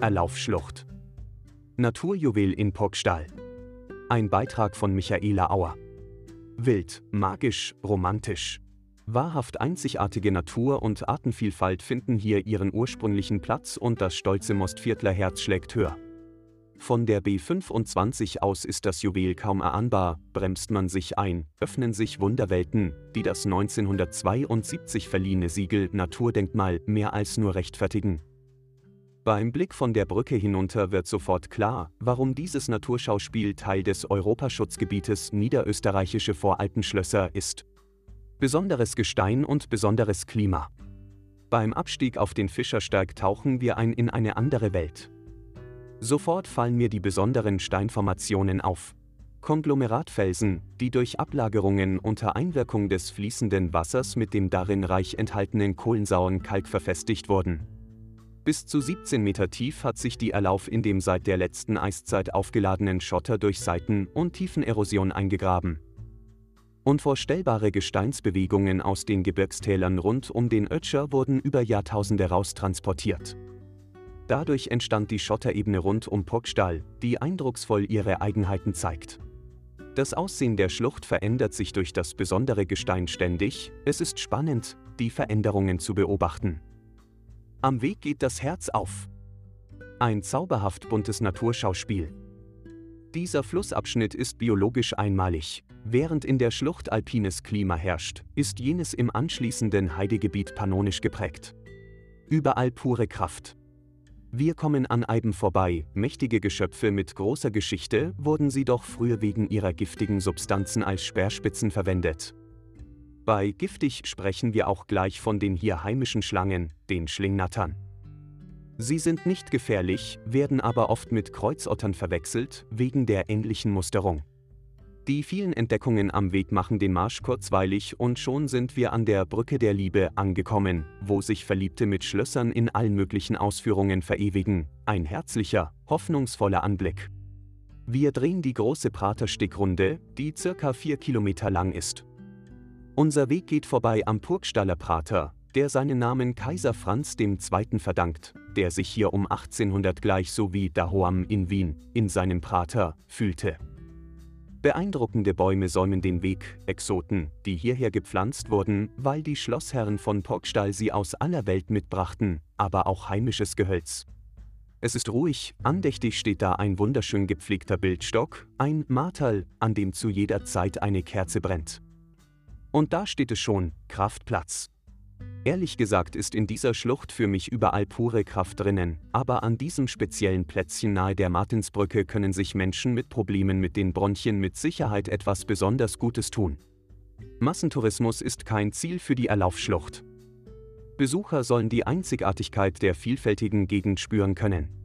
Erlaufschlucht. Naturjuwel in Pockstall. Ein Beitrag von Michaela Auer. Wild, magisch, romantisch. Wahrhaft einzigartige Natur und Artenvielfalt finden hier ihren ursprünglichen Platz und das stolze Mostviertler Herz schlägt höher. Von der B25 aus ist das Juwel kaum erahnbar, bremst man sich ein, öffnen sich Wunderwelten, die das 1972 verliehene Siegel Naturdenkmal mehr als nur rechtfertigen. Beim Blick von der Brücke hinunter wird sofort klar, warum dieses Naturschauspiel Teil des Europaschutzgebietes Niederösterreichische Voralpenschlösser ist. Besonderes Gestein und besonderes Klima. Beim Abstieg auf den Fischersteig tauchen wir ein in eine andere Welt. Sofort fallen mir die besonderen Steinformationen auf. Konglomeratfelsen, die durch Ablagerungen unter Einwirkung des fließenden Wassers mit dem darin reich enthaltenen kohlensauren Kalk verfestigt wurden. Bis zu 17 Meter tief hat sich die Erlauf in dem seit der letzten Eiszeit aufgeladenen Schotter durch Seiten- und Tiefenerosion eingegraben. Unvorstellbare Gesteinsbewegungen aus den Gebirgstälern rund um den Ötscher wurden über Jahrtausende raustransportiert. Dadurch entstand die Schotterebene rund um Pockstall, die eindrucksvoll ihre Eigenheiten zeigt. Das Aussehen der Schlucht verändert sich durch das besondere Gestein ständig, es ist spannend, die Veränderungen zu beobachten. Am Weg geht das Herz auf. Ein zauberhaft buntes Naturschauspiel. Dieser Flussabschnitt ist biologisch einmalig. Während in der Schlucht alpines Klima herrscht, ist jenes im anschließenden Heidegebiet pannonisch geprägt. Überall pure Kraft. Wir kommen an Eiben vorbei, mächtige Geschöpfe mit großer Geschichte, wurden sie doch früher wegen ihrer giftigen Substanzen als Speerspitzen verwendet. Bei giftig sprechen wir auch gleich von den hier heimischen Schlangen, den Schlingnattern. Sie sind nicht gefährlich, werden aber oft mit Kreuzottern verwechselt, wegen der ähnlichen Musterung. Die vielen Entdeckungen am Weg machen den Marsch kurzweilig und schon sind wir an der Brücke der Liebe angekommen, wo sich Verliebte mit Schlössern in allen möglichen Ausführungen verewigen. Ein herzlicher, hoffnungsvoller Anblick. Wir drehen die große Praterstickrunde, die circa vier Kilometer lang ist. Unser Weg geht vorbei am Purgstaller Prater, der seinen Namen Kaiser Franz II. verdankt, der sich hier um 1800 gleich so wie Dahoam in Wien, in seinem Prater, fühlte. Beeindruckende Bäume säumen den Weg, Exoten, die hierher gepflanzt wurden, weil die Schlossherren von Pogstall sie aus aller Welt mitbrachten, aber auch heimisches Gehölz. Es ist ruhig, andächtig steht da ein wunderschön gepflegter Bildstock, ein Marterl, an dem zu jeder Zeit eine Kerze brennt. Und da steht es schon, Kraftplatz. Ehrlich gesagt ist in dieser Schlucht für mich überall pure Kraft drinnen, aber an diesem speziellen Plätzchen nahe der Martinsbrücke können sich Menschen mit Problemen mit den Bronchien mit Sicherheit etwas besonders Gutes tun. Massentourismus ist kein Ziel für die Erlaufschlucht. Besucher sollen die Einzigartigkeit der vielfältigen Gegend spüren können.